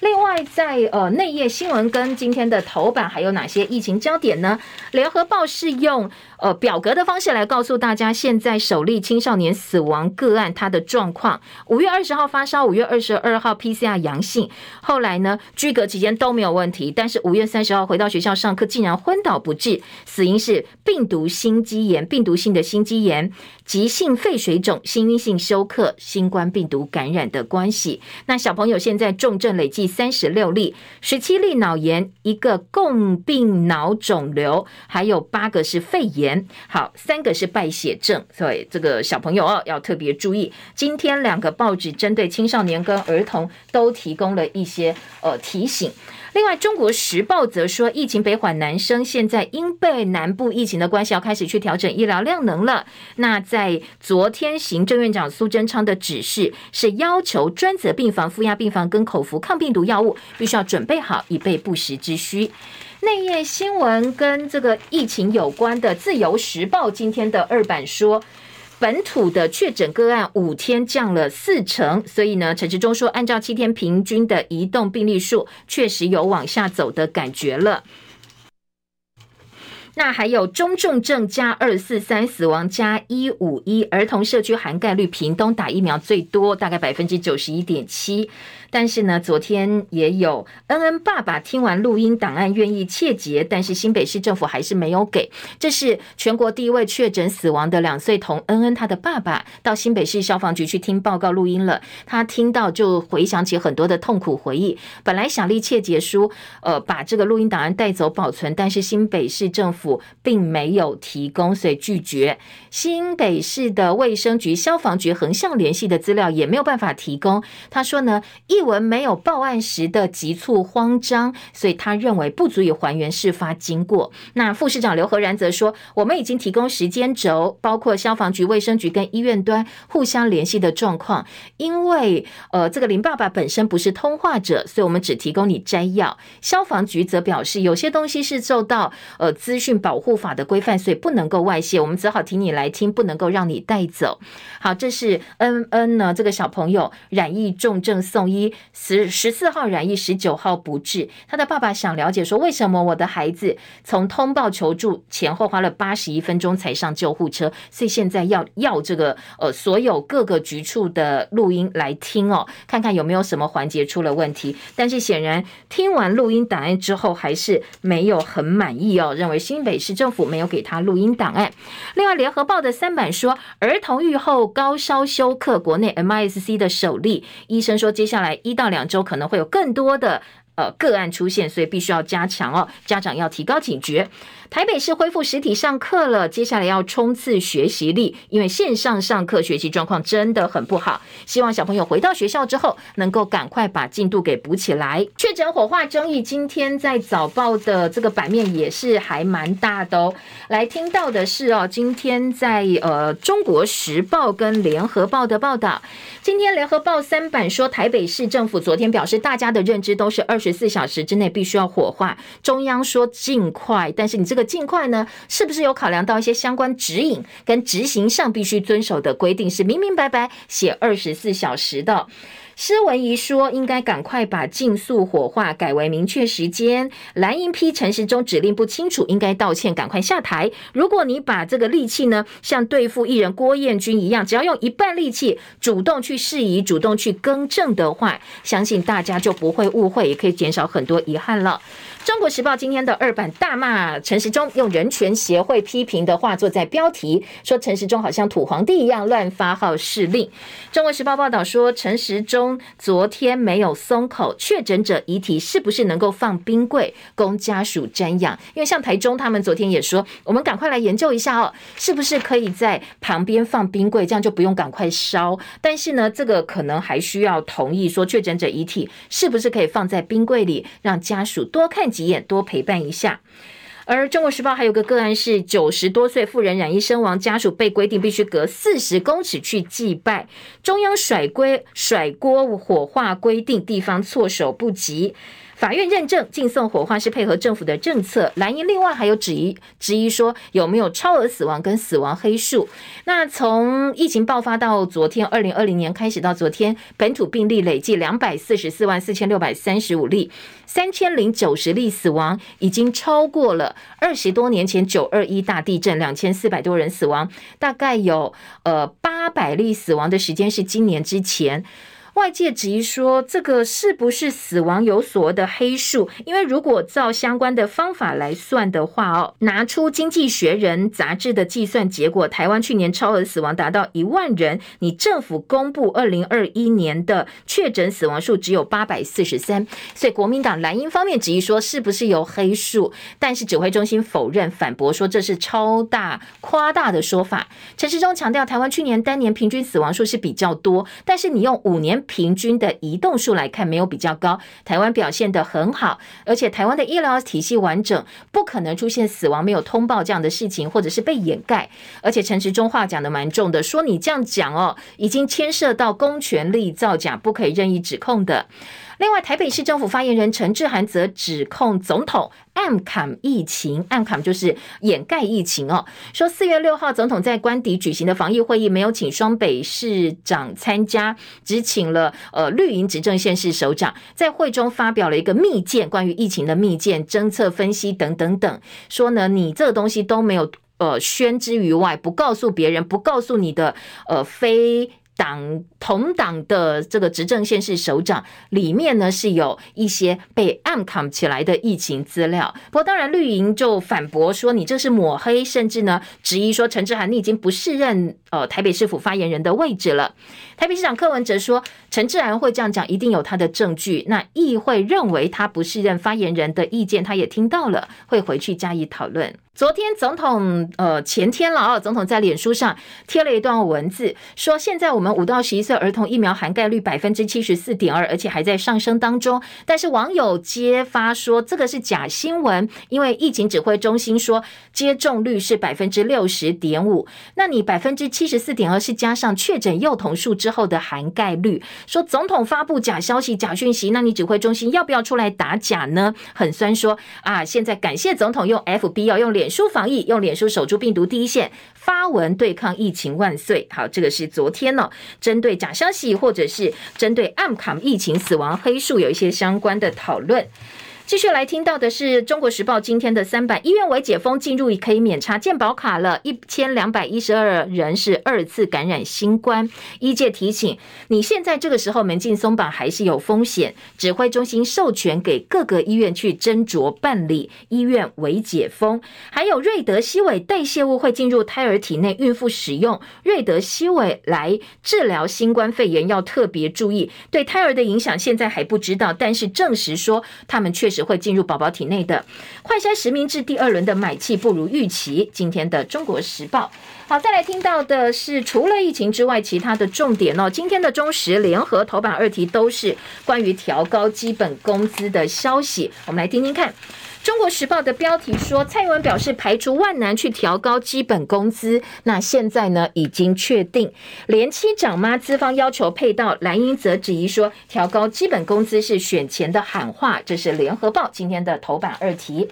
另外在，呃内页新闻跟今天的头版还有哪些疫情焦点呢？联合报是用呃表格的方式来告诉大家，现在首例青少年死亡个案它的状况。五月二十号发烧，五月二十二号 PCR 阳性，后来呢居隔期间都没有问题，但是五月三十号回到学校上课，竟然昏倒不治，死因是病毒心肌炎，病毒性的心肌炎。急性肺水肿、心因性休克、新冠病毒感染的关系。那小朋友现在重症累计三十六例，十七例脑炎，一个共病脑肿瘤，还有八个是肺炎。好，三个是败血症，所以这个小朋友哦要特别注意。今天两个报纸针对青少年跟儿童都提供了一些呃提醒。另外，《中国时报》则说，疫情北缓南升，现在因被南部疫情的关系，要开始去调整医疗量能了。那在昨天，行政院长苏贞昌的指示是要求专责病房、负压病房跟口服抗病毒药物必须要准备好，以备不时之需。内页新闻跟这个疫情有关的，《自由时报》今天的二版说。本土的确诊个案五天降了四成，所以呢，陈时中说，按照七天平均的移动病例数，确实有往下走的感觉了。那还有中重症加二四三，死亡加一五一，儿童社区涵盖率，屏东打疫苗最多，大概百分之九十一点七。但是呢，昨天也有恩恩爸爸听完录音档案愿意切结，但是新北市政府还是没有给。这是全国第一位确诊死亡的两岁童恩恩，他的爸爸到新北市消防局去听报告录音了。他听到就回想起很多的痛苦回忆。本来想立切结书，呃，把这个录音档案带走保存，但是新北市政府并没有提供，所以拒绝。新北市的卫生局、消防局横向联系的资料也没有办法提供。他说呢，一文没有报案时的急促慌张，所以他认为不足以还原事发经过。那副市长刘和然则说，我们已经提供时间轴，包括消防局、卫生局跟医院端互相联系的状况。因为呃，这个林爸爸本身不是通话者，所以我们只提供你摘要。消防局则表示，有些东西是受到呃资讯保护法的规范，所以不能够外泄。我们只好请你来听，不能够让你带走。好，这是恩恩呢，这个小朋友染疫重症送医。十十四号染疫，十九号不治。他的爸爸想了解说，为什么我的孩子从通报求助前后花了八十一分钟才上救护车？所以现在要要这个呃所有各个局处的录音来听哦，看看有没有什么环节出了问题。但是显然听完录音档案之后，还是没有很满意哦，认为新北市政府没有给他录音档案。另外，联合报的三版说，儿童愈后高烧休克，国内 MIS-C 的首例，医生说接下来。一到两周可能会有更多的呃个案出现，所以必须要加强哦，家长要提高警觉。台北市恢复实体上课了，接下来要冲刺学习力，因为线上上课学习状况真的很不好。希望小朋友回到学校之后，能够赶快把进度给补起来。确诊火化争议，今天在早报的这个版面也是还蛮大的哦。来听到的是哦，今天在呃中国时报跟联合报的报道。今天联合报三版说，台北市政府昨天表示，大家的认知都是二十四小时之内必须要火化，中央说尽快，但是你这个。尽快呢？是不是有考量到一些相关指引跟执行上必须遵守的规定？是明明白白写二十四小时的。施文仪说，应该赶快把尽速火化改为明确时间。蓝营批陈时中指令不清楚，应该道歉，赶快下台。如果你把这个力气呢，像对付艺人郭彦均一样，只要用一半力气，主动去释疑，主动去更正的话，相信大家就不会误会，也可以减少很多遗憾了。中国时报今天的二版大骂陈时中，用人权协会批评的话做在标题，说陈时中好像土皇帝一样乱发号施令。中国时报报道说，陈时中昨天没有松口，确诊者遗体是不是能够放冰柜供家属瞻仰？因为像台中他们昨天也说，我们赶快来研究一下哦，是不是可以在旁边放冰柜，这样就不用赶快烧。但是呢，这个可能还需要同意，说确诊者遗体是不是可以放在冰柜里，让家属多看。几眼多陪伴一下，而《中国时报》还有个个案是九十多岁妇人染疫身亡，家属被规定必须隔四十公尺去祭拜，中央甩锅甩锅火化规定，地方措手不及。法院认证禁送火化是配合政府的政策。蓝营另外还有质疑，质疑说有没有超额死亡跟死亡黑数。那从疫情爆发到昨天，二零二零年开始到昨天，本土病例累计两百四十四万四千六百三十五例，三千零九十例死亡，已经超过了二十多年前九二一大地震两千四百多人死亡，大概有呃八百例死亡的时间是今年之前。外界质疑说，这个是不是死亡有所的黑数？因为如果照相关的方法来算的话，哦，拿出《经济学人》杂志的计算结果，台湾去年超额死亡达到一万人。你政府公布二零二一年的确诊死亡数只有八百四十三，所以国民党蓝营方面质疑说，是不是有黑数？但是指挥中心否认，反驳说这是超大夸大的说法。陈时中强调，台湾去年单年平均死亡数是比较多，但是你用五年。平均的移动数来看，没有比较高。台湾表现得很好，而且台湾的医疗体系完整，不可能出现死亡没有通报这样的事情，或者是被掩盖。而且陈时中话讲得蛮重的，说你这样讲哦，已经牵涉到公权力造假，不可以任意指控的。另外，台北市政府发言人陈志涵则指控总统暗砍疫情，暗砍就是掩盖疫情哦。说四月六号总统在官邸举行的防疫会议没有请双北市长参加，只请了呃绿营执政县市首长，在会中发表了一个密件，关于疫情的密件、侦测分析等等等。说呢，你这个东西都没有呃宣之于外，不告诉别人，不告诉你的呃非。党同党的这个执政县市首长里面呢，是有一些被暗扛起来的疫情资料。不过当然绿营就反驳说，你这是抹黑，甚至呢质疑说，陈志涵你已经不适任呃台北市府发言人的位置了。台北市长柯文哲说，陈志涵会这样讲，一定有他的证据。那议会认为他不适任发言人的意见，他也听到了，会回去加以讨论。昨天总统呃前天了啊，总统在脸书上贴了一段文字，说现在我们五到十一岁儿童疫苗涵盖率百分之七十四点二，而且还在上升当中。但是网友揭发说这个是假新闻，因为疫情指挥中心说接种率是百分之六十点五，那你百分之七十四点二是加上确诊幼童数之后的涵盖率。说总统发布假消息、假讯息，那你指挥中心要不要出来打假呢？很酸说啊，现在感谢总统用 FB 要用脸。脸书防疫，用脸书守住病毒第一线，发文对抗疫情万岁。好，这个是昨天呢、针对假消息或者是针对暗卡疫情死亡黑数有一些相关的讨论。继续来听到的是《中国时报》今天的三版，医院为解封进入可以免查健保卡了，一千两百一十二人是二次感染新冠。医界提醒，你现在这个时候门禁松绑还是有风险，指挥中心授权给各个医院去斟酌办理医院为解封。还有瑞德西韦代谢物会进入胎儿体内，孕妇使用瑞德西韦来治疗新冠肺炎要特别注意，对胎儿的影响现在还不知道，但是证实说他们确实。会进入宝宝体内的快筛实名制第二轮的买气不如预期。今天的《中国时报》好，再来听到的是除了疫情之外，其他的重点哦。今天的中时联合头版二题都是关于调高基本工资的消息，我们来听听看。中国时报的标题说，蔡英文表示排除万难去调高基本工资。那现在呢，已经确定，连七长妈资方要求配到，蓝英则质疑说，调高基本工资是选前的喊话。这是联合报今天的头版二题。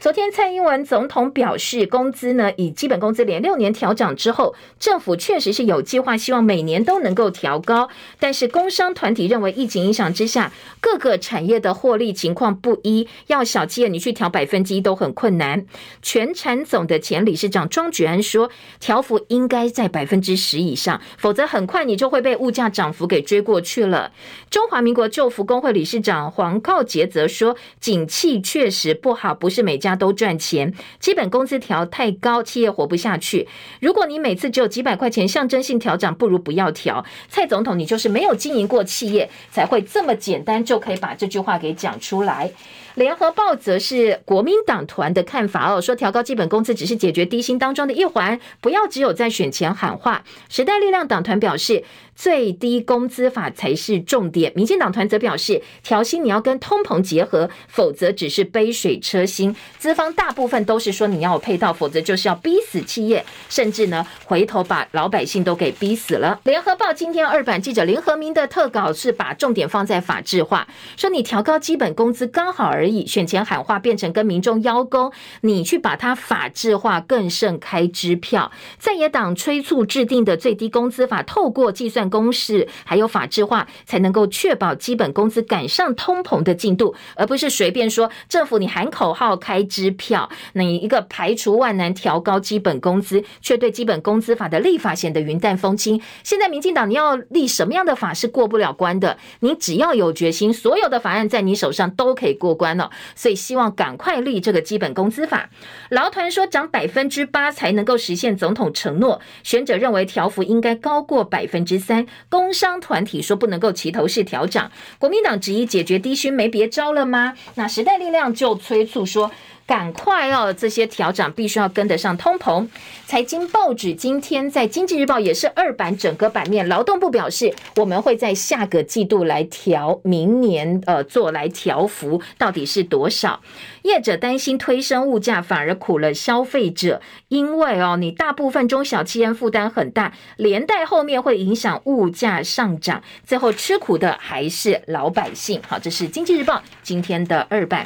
昨天，蔡英文总统表示，工资呢，以基本工资连六年调涨之后，政府确实是有计划，希望每年都能够调高。但是，工商团体认为，疫情影响之下，各个产业的获利情况不一，要小企业你去调百分之一都很困难。全产总的前理事长庄菊安说，调幅应该在百分之十以上，否则很快你就会被物价涨幅给追过去了。中华民国旧服工会理事长黄浩杰则说，景气确实不好，不是每家。家都赚钱，基本工资调太高，企业活不下去。如果你每次只有几百块钱象征性调涨，不如不要调。蔡总统，你就是没有经营过企业，才会这么简单就可以把这句话给讲出来。联合报则是国民党团的看法哦，说调高基本工资只是解决低薪当中的一环，不要只有在选前喊话。时代力量党团表示，最低工资法才是重点。民进党团则表示，调薪你要跟通膨结合，否则只是杯水车薪。资方大部分都是说你要配套，否则就是要逼死企业，甚至呢回头把老百姓都给逼死了。联合报今天二版记者林和明的特稿是把重点放在法制化，说你调高基本工资刚好而已，选前喊话变成跟民众邀功，你去把它法制化更胜开支票。在野党催促制定的最低工资法，透过计算公式还有法制化，才能够确保基本工资赶上通膨的进度，而不是随便说政府你喊口号开支票，你一个排除万难调高基本工资，却对基本工资法的立法显得云淡风轻。现在民进党你要立什么样的法是过不了关的？你只要有决心，所有的法案在你手上都可以过关了。所以希望赶快立这个基本工资法。劳团说涨百分之八才能够实现总统承诺，选者认为调幅应该高过百分之三。工商团体说不能够齐头式调涨。国民党质疑解决低薪没别招了吗？那时代力量就催促说。赶快哦！这些调整必须要跟得上通膨。财经报纸今天在《经济日报》也是二版整个版面，劳动部表示，我们会在下个季度来调，明年呃做来调幅，到底是多少？业者担心推升物价反而苦了消费者，因为哦，你大部分中小企业负担很大，连带后面会影响物价上涨，最后吃苦的还是老百姓。好，这是《经济日报》今天的二版。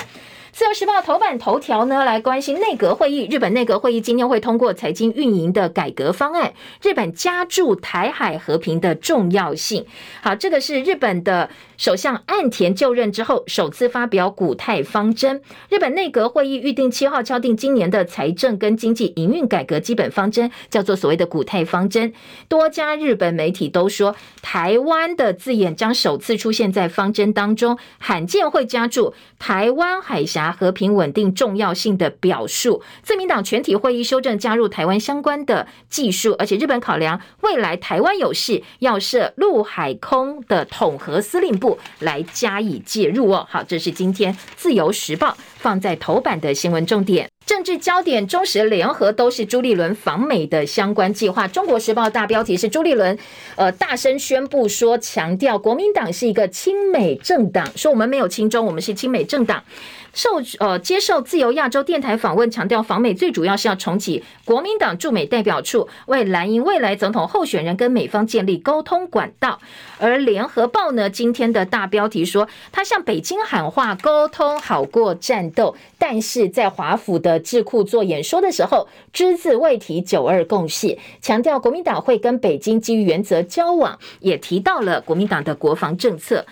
自由时报头版头条呢，来关心内阁会议。日本内阁会议今天会通过财经运营的改革方案。日本加注台海和平的重要性。好，这个是日本的首相岸田就任之后首次发表古泰方针。日本内阁会议预定七号敲定今年的财政跟经济营运改革基本方针，叫做所谓的古泰方针。多家日本媒体都说，台湾的字眼将首次出现在方针当中，罕见会加注台湾海峡。和平稳定重要性的表述，自民党全体会议修正加入台湾相关的技术，而且日本考量未来台湾有事要设陆海空的统合司令部来加以介入哦。好，这是今天自由时报放在头版的新闻重点。政治焦点，中时联合都是朱立伦访美的相关计划。中国时报大标题是朱立伦，呃，大声宣布说，强调国民党是一个亲美政党，说我们没有亲中，我们是亲美政党。受呃接受自由亚洲电台访问，强调访美最主要是要重启国民党驻美代表处，为蓝营未来总统候选人跟美方建立沟通管道。而联合报呢，今天的大标题说，他向北京喊话，沟通好过战斗，但是在华府的智库做演说的时候，只字未提九二共识，强调国民党会跟北京基于原则交往，也提到了国民党的国防政策。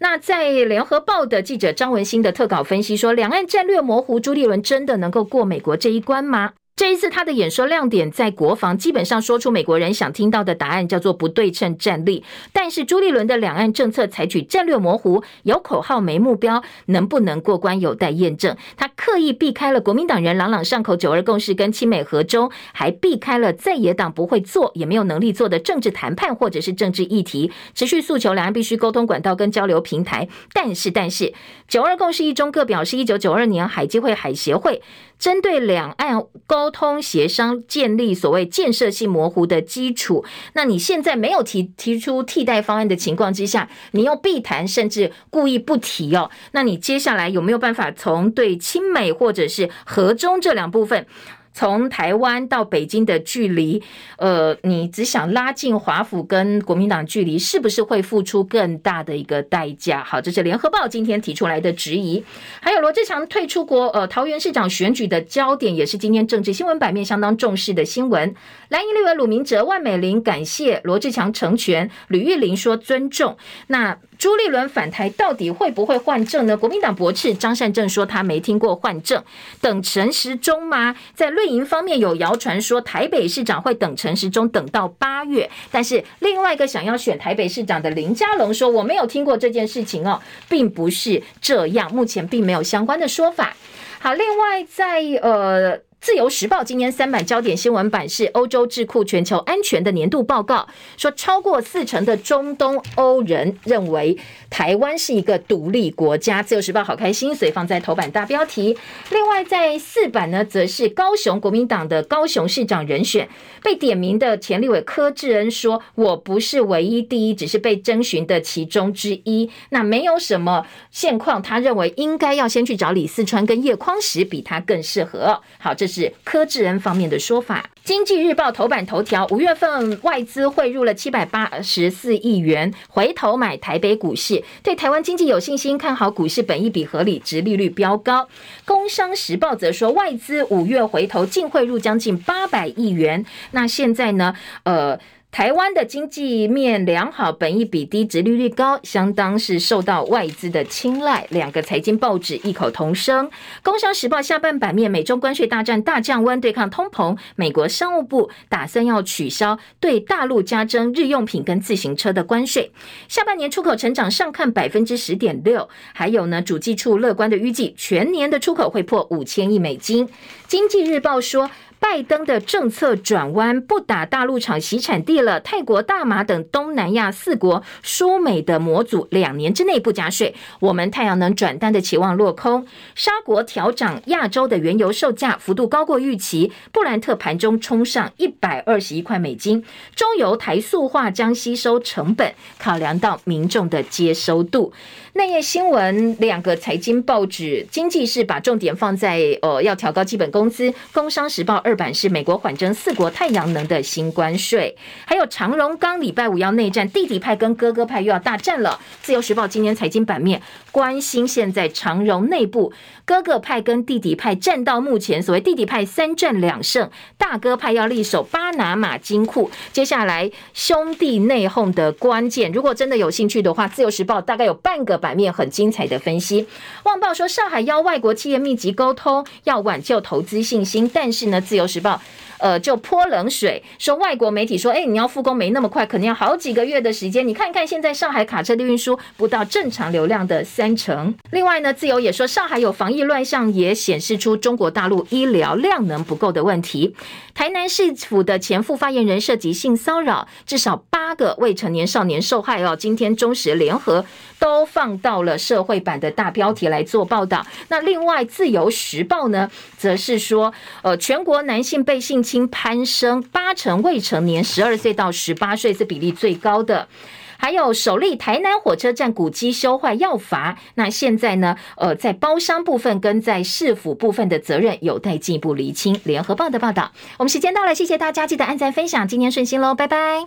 那在联合报的记者张文新的特稿分析说，两岸战略模糊，朱立伦真的能够过美国这一关吗？这一次他的演说亮点在国防，基本上说出美国人想听到的答案，叫做不对称战力。但是朱立伦的两岸政策采取战略模糊，有口号没目标，能不能过关有待验证。他刻意避开了国民党人朗朗上口九二共识跟亲美和中，还避开了在野党不会做也没有能力做的政治谈判或者是政治议题，持续诉求两岸必须沟通管道跟交流平台。但是但是九二共识一中各表示，一九九二年海基会海协会。针对两岸沟通协商建立所谓建设性模糊的基础，那你现在没有提提出替代方案的情况之下，你又避谈甚至故意不提哦，那你接下来有没有办法从对亲美或者是和中这两部分？从台湾到北京的距离，呃，你只想拉近华府跟国民党距离，是不是会付出更大的一个代价？好，这是联合报今天提出来的质疑。还有罗志强退出国，呃，桃园市长选举的焦点，也是今天政治新闻版面相当重视的新闻。蓝营立委鲁明哲、万美玲感谢罗志强成全，吕玉玲说尊重。那。朱立伦返台到底会不会换证呢？国民党驳斥张善政说他没听过换证，等陈时中吗？在绿营方面有谣传说台北市长会等陈时中等到八月，但是另外一个想要选台北市长的林佳龙说我没有听过这件事情哦，并不是这样，目前并没有相关的说法。好，另外在呃。自由时报今年三版焦点新闻版是欧洲智库全球安全的年度报告，说超过四成的中东欧人认为台湾是一个独立国家。自由时报好开心，所以放在头版大标题。另外在四版呢，则是高雄国民党的高雄市长人选被点名的前立委柯志恩说：“我不是唯一第一，只是被征询的其中之一。那没有什么现况，他认为应该要先去找李四川跟叶匡时，比他更适合。”好，这。是柯志恩方面的说法。经济日报头版头条：五月份外资汇入了七百八十四亿元，回头买台北股市，对台湾经济有信心，看好股市本益比合理，值利率飙高。工商时报则说，外资五月回头净汇入将近八百亿元。那现在呢？呃。台湾的经济面良好，本益比低，殖利率高，相当是受到外资的青睐。两个财经报纸异口同声。工商时报下半版面，美中关税大战大降温，对抗通膨。美国商务部打算要取消对大陆加征日用品跟自行车的关税。下半年出口成长上看百分之十点六，还有呢，主计处乐观的预计，全年的出口会破五千亿美金。经济日报说。拜登的政策转弯，不打大陆厂洗产地了。泰国、大马等东南亚四国输美的模组，两年之内不加税。我们太阳能转单的期望落空。沙国调涨亚洲的原油售价，幅度高过预期。布兰特盘中冲上一百二十一块美金。中油台塑化将吸收成本，考量到民众的接收度。内页新闻，两个财经报纸，经济是把重点放在呃要调高基本工资，工商时报二版是美国缓征四国太阳能的新关税，还有长荣刚礼拜五要内战，弟弟派跟哥哥派又要大战了。自由时报今天财经版面关心现在长荣内部哥哥派跟弟弟派战到目前，所谓弟弟派三战两胜，大哥派要力守巴拿马金库，接下来兄弟内讧的关键，如果真的有兴趣的话，自由时报大概有半个版。版面很精彩的分析，旺报说上海邀外国企业密集沟通，要挽救投资信心，但是呢，自由时报。呃，就泼冷水，说外国媒体说，哎，你要复工没那么快，可能要好几个月的时间。你看看现在上海卡车的运输不到正常流量的三成。另外呢，自由也说，上海有防疫乱象，也显示出中国大陆医疗量能不够的问题。台南市府的前副发言人涉及性骚扰，至少八个未成年少年受害哦。今天中时联合都放放到了社会版的大标题来做报道。那另外自由时报呢，则是说，呃，全国男性被性侵攀升，八成未成年，十二岁到十八岁是比例最高的。还有首例台南火车站古迹修坏要罚，那现在呢？呃，在包商部分跟在市府部分的责任有待进一步厘清。联合报的报道，我们时间到了，谢谢大家，记得按赞分享，今天顺心喽，拜拜。